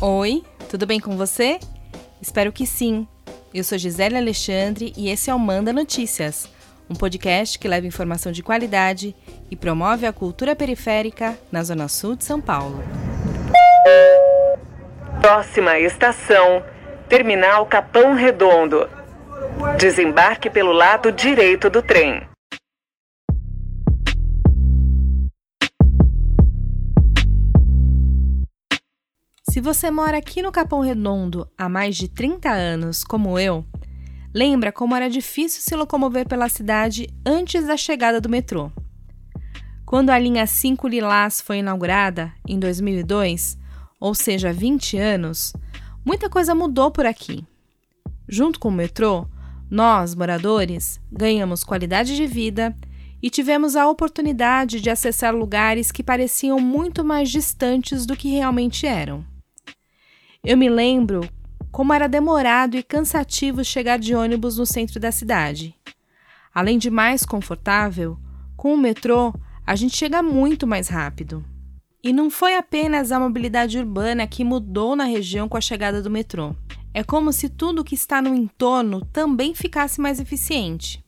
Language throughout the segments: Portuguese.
Oi, tudo bem com você? Espero que sim. Eu sou Gisele Alexandre e esse é o Manda Notícias, um podcast que leva informação de qualidade e promove a cultura periférica na Zona Sul de São Paulo. Próxima estação, Terminal Capão Redondo. Desembarque pelo lado direito do trem. Se você mora aqui no Capão Redondo há mais de 30 anos, como eu, lembra como era difícil se locomover pela cidade antes da chegada do metrô. Quando a linha 5 Lilás foi inaugurada, em 2002, ou seja, 20 anos, muita coisa mudou por aqui. Junto com o metrô, nós, moradores, ganhamos qualidade de vida e tivemos a oportunidade de acessar lugares que pareciam muito mais distantes do que realmente eram. Eu me lembro como era demorado e cansativo chegar de ônibus no centro da cidade. Além de mais confortável, com o metrô a gente chega muito mais rápido. E não foi apenas a mobilidade urbana que mudou na região com a chegada do metrô. É como se tudo que está no entorno também ficasse mais eficiente.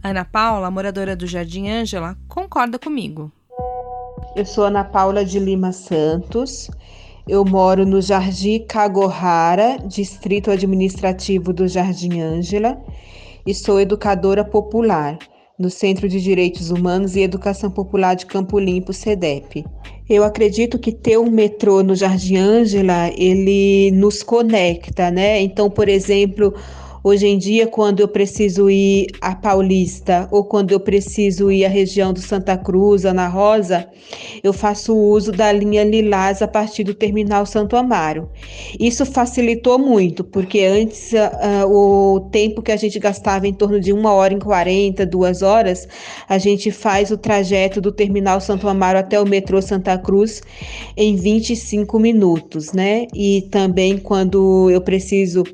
Ana Paula, moradora do Jardim Ângela, concorda comigo. Eu sou Ana Paula de Lima Santos eu moro no Jardim Cagohara, distrito administrativo do Jardim Ângela, e sou educadora popular no Centro de Direitos Humanos e Educação Popular de Campo Limpo, CEDEP. Eu acredito que ter um metrô no Jardim Ângela, ele nos conecta, né? Então, por exemplo, Hoje em dia, quando eu preciso ir a Paulista ou quando eu preciso ir à região do Santa Cruz, Ana Rosa, eu faço uso da linha Lilás a partir do terminal Santo Amaro. Isso facilitou muito, porque antes uh, o tempo que a gente gastava em torno de uma hora e quarenta, duas horas, a gente faz o trajeto do terminal Santo Amaro até o metrô Santa Cruz em 25 minutos, né? E também quando eu preciso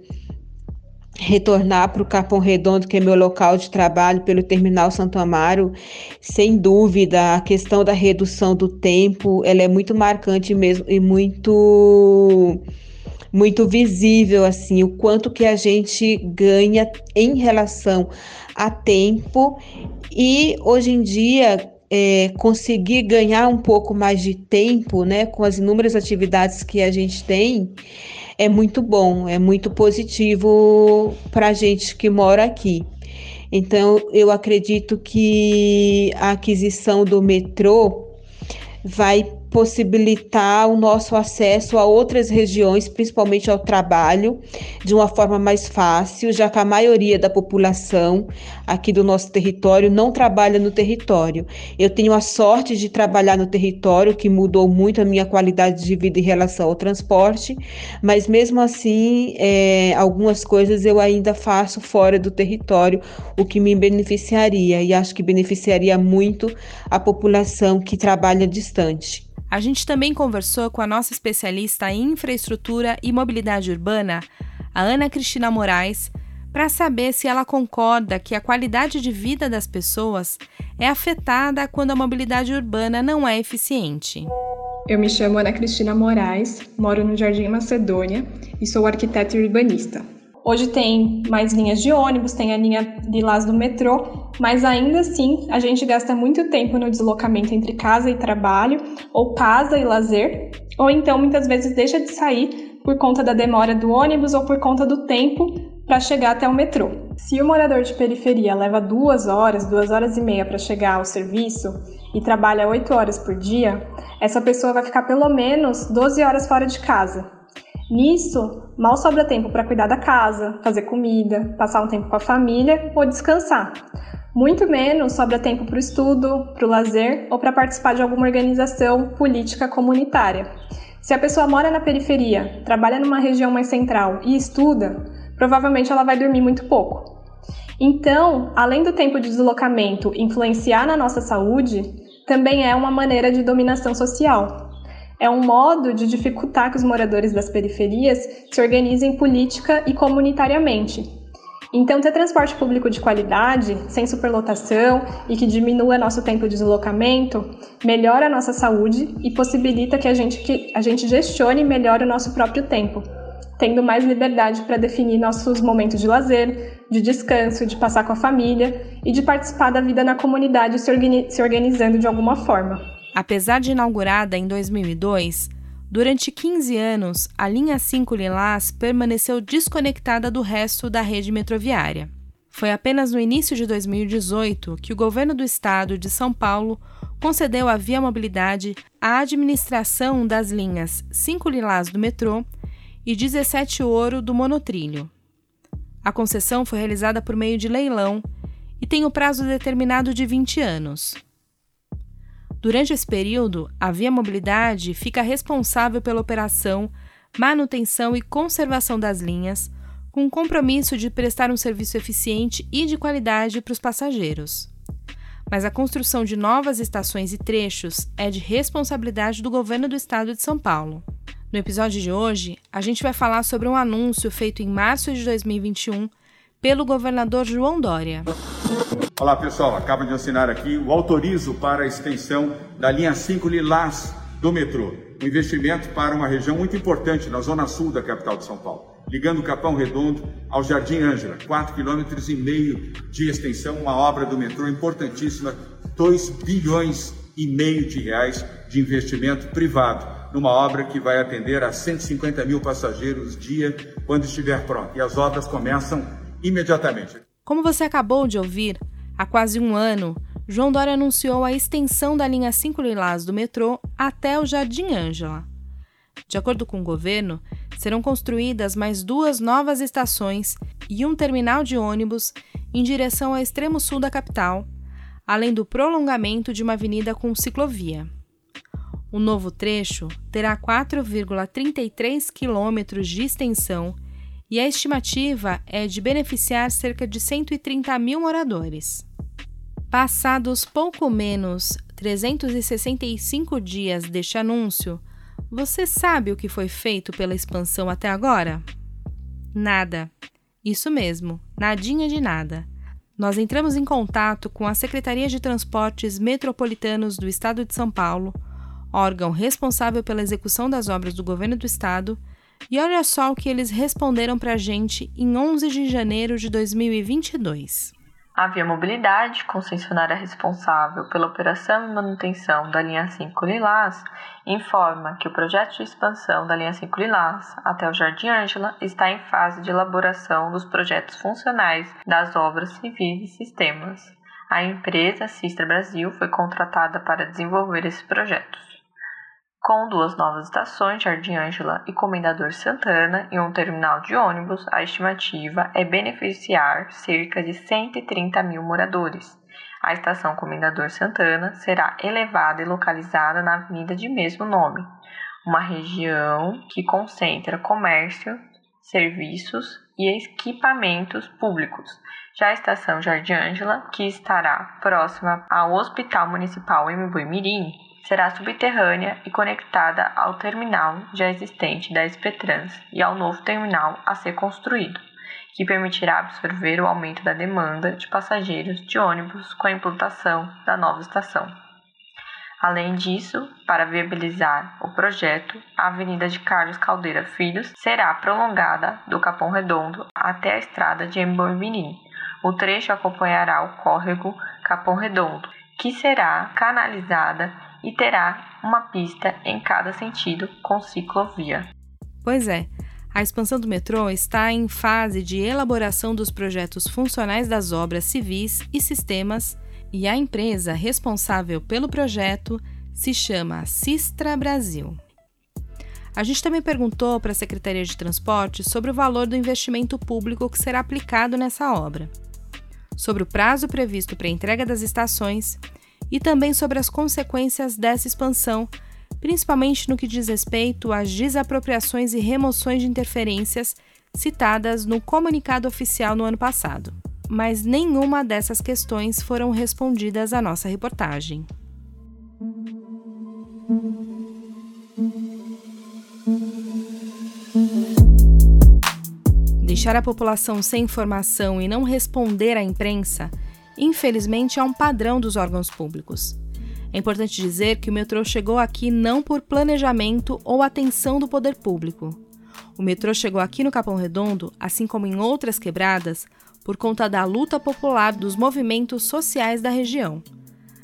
retornar para o Capão Redondo, que é meu local de trabalho, pelo Terminal Santo Amaro, sem dúvida, a questão da redução do tempo, ela é muito marcante mesmo e muito muito visível assim o quanto que a gente ganha em relação a tempo. E hoje em dia é, conseguir ganhar um pouco mais de tempo, né, com as inúmeras atividades que a gente tem, é muito bom, é muito positivo para a gente que mora aqui. Então, eu acredito que a aquisição do metrô vai possibilitar o nosso acesso a outras regiões, principalmente ao trabalho, de uma forma mais fácil, já que a maioria da população aqui do nosso território não trabalha no território. Eu tenho a sorte de trabalhar no território, que mudou muito a minha qualidade de vida em relação ao transporte, mas mesmo assim, é, algumas coisas eu ainda faço fora do território, o que me beneficiaria, e acho que beneficiaria muito a população que trabalha distante. A gente também conversou com a nossa especialista em infraestrutura e mobilidade urbana, a Ana Cristina Moraes, para saber se ela concorda que a qualidade de vida das pessoas é afetada quando a mobilidade urbana não é eficiente. Eu me chamo Ana Cristina Moraes, moro no Jardim Macedônia e sou arquiteta urbanista. Hoje tem mais linhas de ônibus, tem a linha de Lás do metrô, mas ainda assim a gente gasta muito tempo no deslocamento entre casa e trabalho, ou casa e lazer, ou então muitas vezes deixa de sair por conta da demora do ônibus ou por conta do tempo para chegar até o metrô. Se o morador de periferia leva duas horas, duas horas e meia para chegar ao serviço e trabalha oito horas por dia, essa pessoa vai ficar pelo menos 12 horas fora de casa. Nisso, mal sobra tempo para cuidar da casa, fazer comida, passar um tempo com a família ou descansar. Muito menos sobra tempo para o estudo, para o lazer ou para participar de alguma organização política comunitária. Se a pessoa mora na periferia, trabalha numa região mais central e estuda, provavelmente ela vai dormir muito pouco. Então, além do tempo de deslocamento influenciar na nossa saúde, também é uma maneira de dominação social é um modo de dificultar que os moradores das periferias se organizem política e comunitariamente. Então, ter transporte público de qualidade, sem superlotação e que diminua nosso tempo de deslocamento, melhora a nossa saúde e possibilita que a gente, que a gente gestione melhor o nosso próprio tempo, tendo mais liberdade para definir nossos momentos de lazer, de descanso, de passar com a família e de participar da vida na comunidade se, organi se organizando de alguma forma. Apesar de inaugurada em 2002, Durante 15 anos, a linha 5 Lilás permaneceu desconectada do resto da rede metroviária. Foi apenas no início de 2018 que o governo do estado de São Paulo concedeu à Via Mobilidade a administração das linhas 5 Lilás do metrô e 17 Ouro do monotrilho. A concessão foi realizada por meio de leilão e tem o prazo determinado de 20 anos. Durante esse período, a Via Mobilidade fica responsável pela operação, manutenção e conservação das linhas, com o compromisso de prestar um serviço eficiente e de qualidade para os passageiros. Mas a construção de novas estações e trechos é de responsabilidade do governo do estado de São Paulo. No episódio de hoje, a gente vai falar sobre um anúncio feito em março de 2021 pelo governador João Dória. Olá pessoal, acabo de assinar aqui o autorizo para a extensão da linha 5 Lilás do metrô. Um investimento para uma região muito importante na zona sul da capital de São Paulo, ligando Capão Redondo ao Jardim Ângela, 4,5 km de extensão, uma obra do metrô importantíssima, 2 bilhões e meio de reais de investimento privado numa obra que vai atender a 150 mil passageiros dia quando estiver pronta. E as obras começam imediatamente. Como você acabou de ouvir, há quase um ano, João Dória anunciou a extensão da linha 5 Lilás do metrô até o Jardim Ângela. De acordo com o governo, serão construídas mais duas novas estações e um terminal de ônibus em direção ao extremo sul da capital, além do prolongamento de uma avenida com ciclovia. O novo trecho terá 4,33 quilômetros de extensão e a estimativa é de beneficiar cerca de 130 mil moradores. Passados pouco menos 365 dias deste anúncio, você sabe o que foi feito pela expansão até agora? Nada. Isso mesmo, nadinha de nada. Nós entramos em contato com a Secretaria de Transportes Metropolitanos do Estado de São Paulo, órgão responsável pela execução das obras do governo do estado, e olha só o que eles responderam para a gente em 11 de janeiro de 2022. A Via Mobilidade, concessionária responsável pela operação e manutenção da linha 5 Lilás, informa que o projeto de expansão da linha 5 Lilás até o Jardim Ângela está em fase de elaboração dos projetos funcionais das obras civis e sistemas. A empresa Sistra Brasil foi contratada para desenvolver esses projetos. Com duas novas estações, Jardim Ângela e Comendador Santana, e um terminal de ônibus, a estimativa é beneficiar cerca de 130 mil moradores. A estação Comendador Santana será elevada e localizada na avenida de mesmo nome, uma região que concentra comércio, serviços e equipamentos públicos. Já a estação Jardim Ângela, que estará próxima ao Hospital Municipal Embu Mirim, será subterrânea e conectada ao terminal já existente da SPTrans e ao novo terminal a ser construído, que permitirá absorver o aumento da demanda de passageiros de ônibus com a implantação da nova estação. Além disso, para viabilizar o projeto, a Avenida de Carlos Caldeira Filhos será prolongada do Capão Redondo até a estrada de Embormirim. O trecho acompanhará o córrego Capão Redondo, que será canalizada e terá uma pista em cada sentido com ciclovia. Pois é, a expansão do metrô está em fase de elaboração dos projetos funcionais das obras civis e sistemas, e a empresa responsável pelo projeto se chama Sistra Brasil. A gente também perguntou para a Secretaria de Transporte sobre o valor do investimento público que será aplicado nessa obra, sobre o prazo previsto para a entrega das estações e também sobre as consequências dessa expansão, principalmente no que diz respeito às desapropriações e remoções de interferências citadas no comunicado oficial no ano passado. Mas nenhuma dessas questões foram respondidas à nossa reportagem. Deixar a população sem informação e não responder à imprensa, infelizmente, é um padrão dos órgãos públicos. É importante dizer que o metrô chegou aqui não por planejamento ou atenção do poder público. O metrô chegou aqui no Capão Redondo, assim como em outras quebradas, por conta da luta popular dos movimentos sociais da região.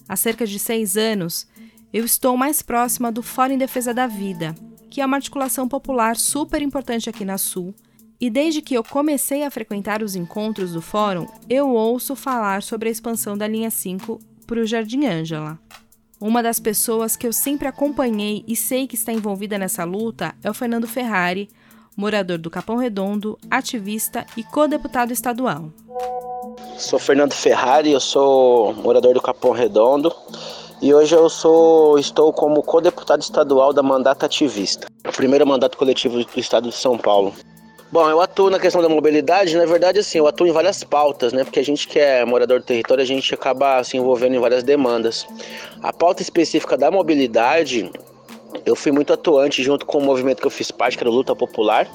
Há cerca de seis anos, eu estou mais próxima do Fórum em Defesa da Vida, que é uma articulação popular super importante aqui na Sul. E desde que eu comecei a frequentar os encontros do fórum, eu ouço falar sobre a expansão da linha 5 para o Jardim Ângela. Uma das pessoas que eu sempre acompanhei e sei que está envolvida nessa luta é o Fernando Ferrari, morador do Capão Redondo, ativista e co-deputado estadual. Sou Fernando Ferrari, eu sou morador do Capão Redondo e hoje eu sou estou como co-deputado estadual da Mandata Ativista, o primeiro mandato coletivo do estado de São Paulo. Bom, eu atuo na questão da mobilidade, na verdade, assim, eu atuo em várias pautas, né? Porque a gente que é morador do território, a gente acaba se envolvendo em várias demandas. A pauta específica da mobilidade, eu fui muito atuante junto com o movimento que eu fiz parte, que era o Luta Popular.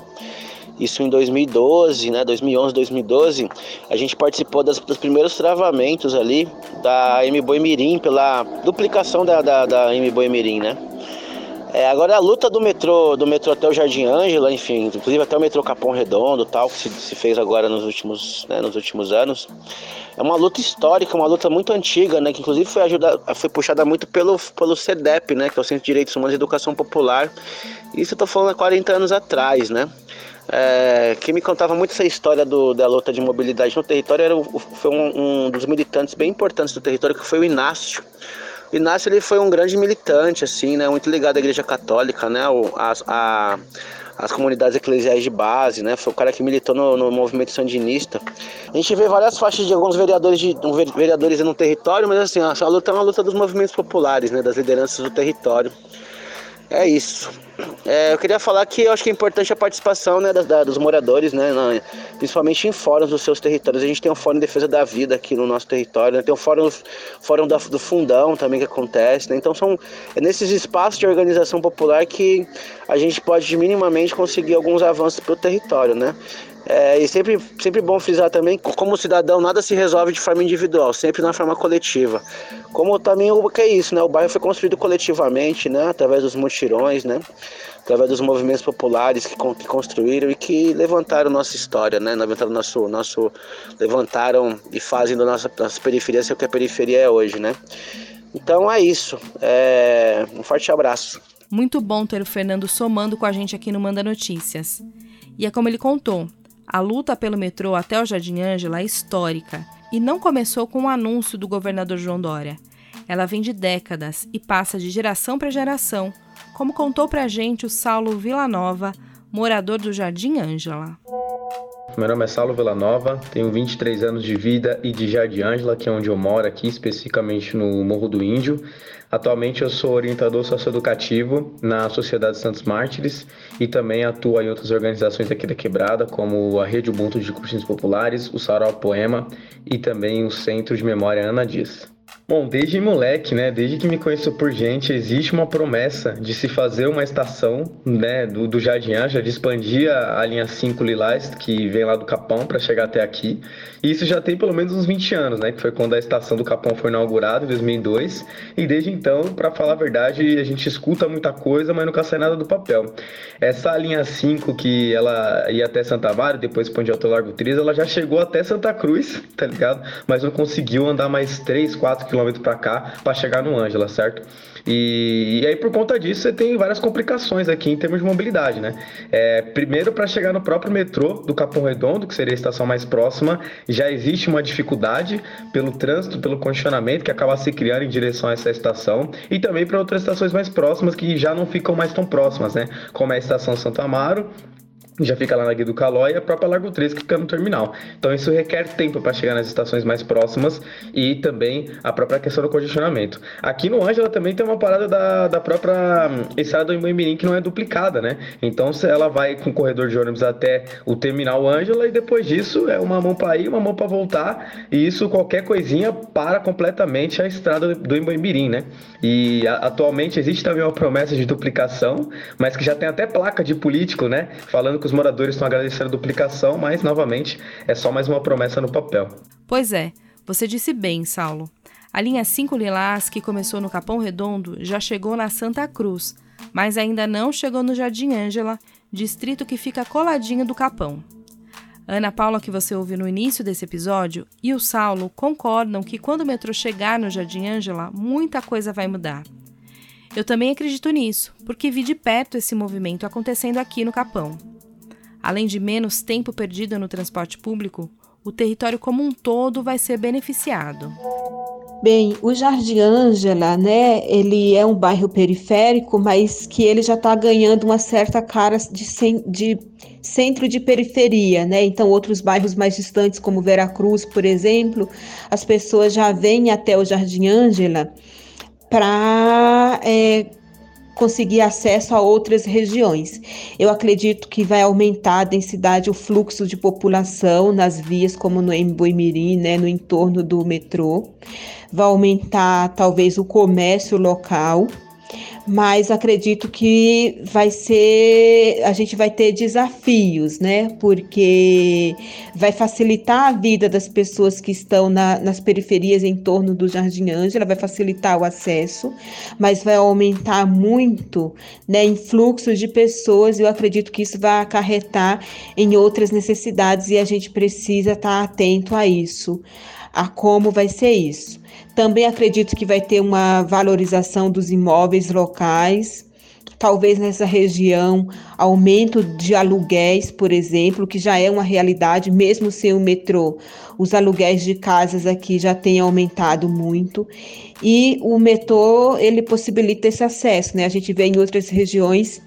Isso em 2012, né? 2011, 2012, a gente participou das, dos primeiros travamentos ali da M Boi Mirim, pela duplicação da, da, da M Boi Mirim, né? É, agora a luta do metrô, do metrô até o Jardim Ângela, enfim, inclusive até o metrô Capão Redondo, tal, que se, se fez agora nos últimos, né, nos últimos anos, é uma luta histórica, uma luta muito antiga, né, que inclusive foi, ajuda, foi puxada muito pelo, pelo CEDEP, né, que é o Centro de Direitos Humanos e Educação Popular. Isso eu tô falando há 40 anos atrás, né. É, quem me contava muito essa história do, da luta de mobilidade no território era foi um, um dos militantes bem importantes do território, que foi o Inácio. Inácio ele foi um grande militante, assim, né? Muito ligado à Igreja Católica, né? O, a, a, as comunidades eclesiais de base, né? Foi o cara que militou no, no, movimento sandinista. A gente vê várias faixas de alguns vereadores de vereadores no território, mas assim, a, luta é uma luta dos movimentos populares, né? Das lideranças do território. É isso. É, eu queria falar que eu acho que é importante a participação né, da, da, dos moradores, né, na, principalmente em fóruns dos seus territórios. A gente tem um fórum de defesa da vida aqui no nosso território, né, tem um fórum, fórum da, do fundão também que acontece. Né, então são é nesses espaços de organização popular que a gente pode minimamente conseguir alguns avanços para o território. Né? É, e sempre, sempre bom frisar também, como cidadão, nada se resolve de forma individual, sempre na forma coletiva. Como também o que é isso, né? O bairro foi construído coletivamente, né? Através dos mutirões, né? Através dos movimentos populares que, que construíram e que levantaram nossa história, né? Levantaram nosso, nosso, levantaram e fazem da nossa, nossa periferia ser o que a periferia é hoje, né? Então é isso. É... Um forte abraço. Muito bom ter o Fernando somando com a gente aqui no Manda Notícias. E é como ele contou, a luta pelo metrô até o Jardim Ângela é histórica e não começou com o anúncio do governador João Dória. Ela vem de décadas e passa de geração para geração, como contou para a gente o Saulo Villanova, morador do Jardim Ângela. Meu nome é Saulo Villanova, tenho 23 anos de vida e de Jardim Ângela, que é onde eu moro aqui, especificamente no Morro do Índio. Atualmente eu sou orientador socioeducativo na Sociedade Santos Mártires e também atuo em outras organizações aqui da Quebrada, como a Rede Ubuntu de Cursinhos Populares, o Sarau Poema e também o Centro de Memória Ana Dias. Bom, desde moleque, né, desde que me conheço por gente, existe uma promessa de se fazer uma estação, né, do, do Jardim Anja, de expandir a, a linha 5 Lilás, que vem lá do Capão para chegar até aqui. E isso já tem pelo menos uns 20 anos, né, que foi quando a estação do Capão foi inaugurada em 2002. E desde então, para falar a verdade, a gente escuta muita coisa, mas nunca sai nada do papel. Essa linha 5 que ela ia até Santa Vara, depois expandiu até o Largo Tris, ela já chegou até Santa Cruz, tá ligado? Mas não conseguiu andar mais 3, 4 quilômetros para cá para chegar no Ângela, certo? E, e, aí, por conta disso, você tem várias complicações aqui em termos de mobilidade, né? É, primeiro, para chegar no próprio metrô do Capão Redondo, que seria a estação mais próxima, já existe uma dificuldade pelo trânsito, pelo condicionamento que acaba se criando em direção a essa estação, e também para outras estações mais próximas que já não ficam mais tão próximas, né? Como é a estação Santo Amaro já fica lá na Guia do Calói e a própria Largo 3 que fica no terminal. Então isso requer tempo para chegar nas estações mais próximas e também a própria questão do condicionamento. Aqui no Ângela também tem uma parada da, da própria hum, estrada do Imbuimirim que não é duplicada, né? Então ela vai com o corredor de ônibus até o terminal Ângela e depois disso é uma mão para ir, uma mão para voltar e isso qualquer coisinha para completamente a estrada do Imbuimirim, né? E a, atualmente existe também uma promessa de duplicação, mas que já tem até placa de político, né? Falando que os moradores estão agradecendo a duplicação, mas novamente é só mais uma promessa no papel. Pois é, você disse bem, Saulo. A linha 5 Lilás, que começou no Capão Redondo, já chegou na Santa Cruz, mas ainda não chegou no Jardim Ângela, distrito que fica coladinho do Capão. Ana Paula, que você ouviu no início desse episódio, e o Saulo concordam que quando o metrô chegar no Jardim Ângela, muita coisa vai mudar. Eu também acredito nisso, porque vi de perto esse movimento acontecendo aqui no Capão. Além de menos tempo perdido no transporte público, o território como um todo vai ser beneficiado. Bem, o Jardim Ângela, né, ele é um bairro periférico, mas que ele já está ganhando uma certa cara de, de, centro de periferia, né? Então, outros bairros mais distantes, como Veracruz, por exemplo, as pessoas já vêm até o Jardim Ângela para é, conseguir acesso a outras regiões. Eu acredito que vai aumentar a densidade, o fluxo de população nas vias, como no Emboimirim, né, no entorno do metrô. Vai aumentar talvez o comércio local mas acredito que vai ser, a gente vai ter desafios, né? Porque vai facilitar a vida das pessoas que estão na, nas periferias em torno do Jardim Ângela, vai facilitar o acesso, mas vai aumentar muito, né, em fluxo de pessoas. Eu acredito que isso vai acarretar em outras necessidades e a gente precisa estar atento a isso, a como vai ser isso. Também acredito que vai ter uma valorização dos imóveis locais, talvez nessa região, aumento de aluguéis, por exemplo, que já é uma realidade, mesmo sem o metrô. Os aluguéis de casas aqui já têm aumentado muito. E o metrô, ele possibilita esse acesso, né? A gente vê em outras regiões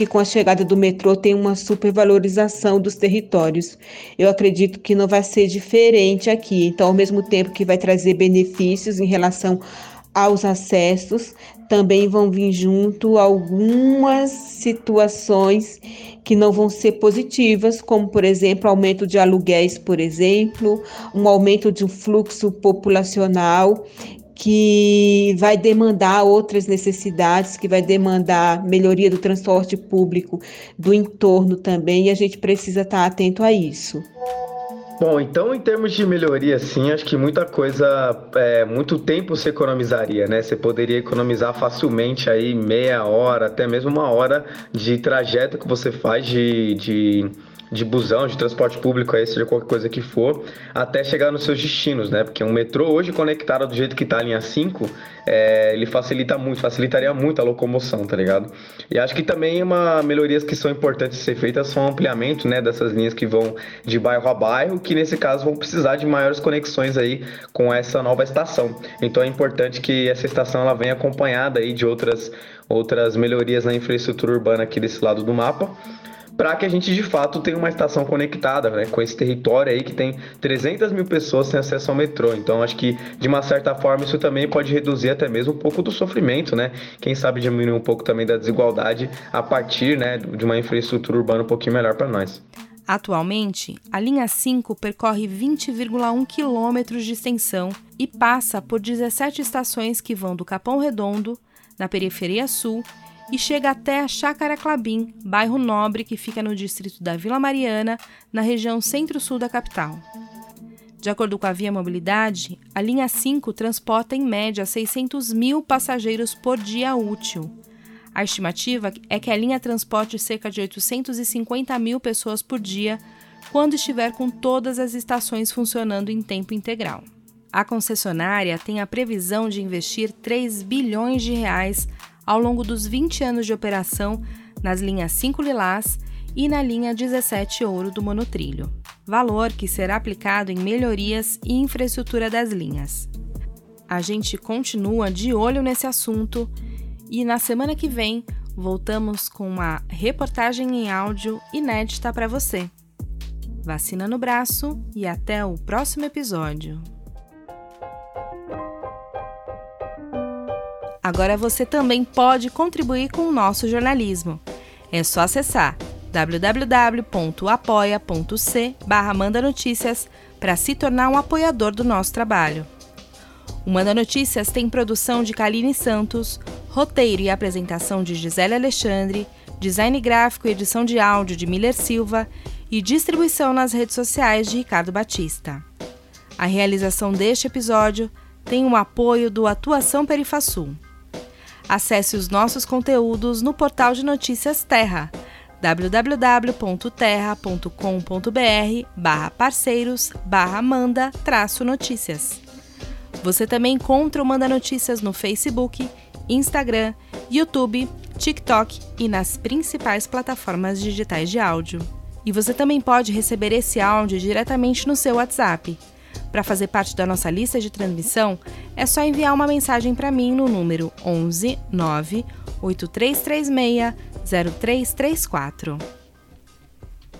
que com a chegada do metrô tem uma supervalorização dos territórios. Eu acredito que não vai ser diferente aqui. Então, ao mesmo tempo que vai trazer benefícios em relação aos acessos, também vão vir junto algumas situações que não vão ser positivas, como por exemplo, aumento de aluguéis, por exemplo, um aumento de um fluxo populacional que vai demandar outras necessidades, que vai demandar melhoria do transporte público do entorno também, e a gente precisa estar atento a isso. Bom, então em termos de melhoria, sim, acho que muita coisa, é, muito tempo se economizaria, né? Você poderia economizar facilmente aí meia hora, até mesmo uma hora de trajeto que você faz de, de de busão, de transporte público, aí, seja qualquer coisa que for, até chegar nos seus destinos, né? Porque um metrô hoje conectado do jeito que tá a linha 5, é, ele facilita muito, facilitaria muito a locomoção, tá ligado? E acho que também uma melhorias que são importantes ser feitas são ampliamento, né, dessas linhas que vão de bairro a bairro, que nesse caso vão precisar de maiores conexões aí com essa nova estação. Então é importante que essa estação ela venha acompanhada aí de outras outras melhorias na infraestrutura urbana aqui desse lado do mapa para que a gente de fato tenha uma estação conectada né, com esse território aí que tem 300 mil pessoas sem acesso ao metrô. Então acho que de uma certa forma isso também pode reduzir até mesmo um pouco do sofrimento, né? Quem sabe diminuir um pouco também da desigualdade a partir né, de uma infraestrutura urbana um pouquinho melhor para nós. Atualmente, a linha 5 percorre 20,1 quilômetros de extensão e passa por 17 estações que vão do Capão Redondo, na periferia sul, e chega até a Chácara Clabim, bairro nobre que fica no distrito da Vila Mariana, na região centro-sul da capital. De acordo com a Via Mobilidade, a linha 5 transporta em média 600 mil passageiros por dia útil. A estimativa é que a linha transporte cerca de 850 mil pessoas por dia quando estiver com todas as estações funcionando em tempo integral. A concessionária tem a previsão de investir 3 bilhões de reais ao longo dos 20 anos de operação nas linhas 5 Lilás e na linha 17 Ouro do monotrilho, valor que será aplicado em melhorias e infraestrutura das linhas. A gente continua de olho nesse assunto e na semana que vem voltamos com uma reportagem em áudio inédita para você. Vacina no braço e até o próximo episódio. Agora você também pode contribuir com o nosso jornalismo. É só acessar www.apoia.c barra Manda Notícias para se tornar um apoiador do nosso trabalho. O Manda Notícias tem produção de Kaline Santos, roteiro e apresentação de Gisele Alexandre, design gráfico e edição de áudio de Miller Silva e distribuição nas redes sociais de Ricardo Batista. A realização deste episódio tem o apoio do Atuação Perifasul. Acesse os nossos conteúdos no portal de notícias Terra www.terra.com.br barra parceiros barra manda traço notícias. Você também encontra o Manda Notícias no Facebook, Instagram, YouTube, TikTok e nas principais plataformas digitais de áudio. E você também pode receber esse áudio diretamente no seu WhatsApp. Para fazer parte da nossa lista de transmissão, é só enviar uma mensagem para mim no número 11 9 8336 0334.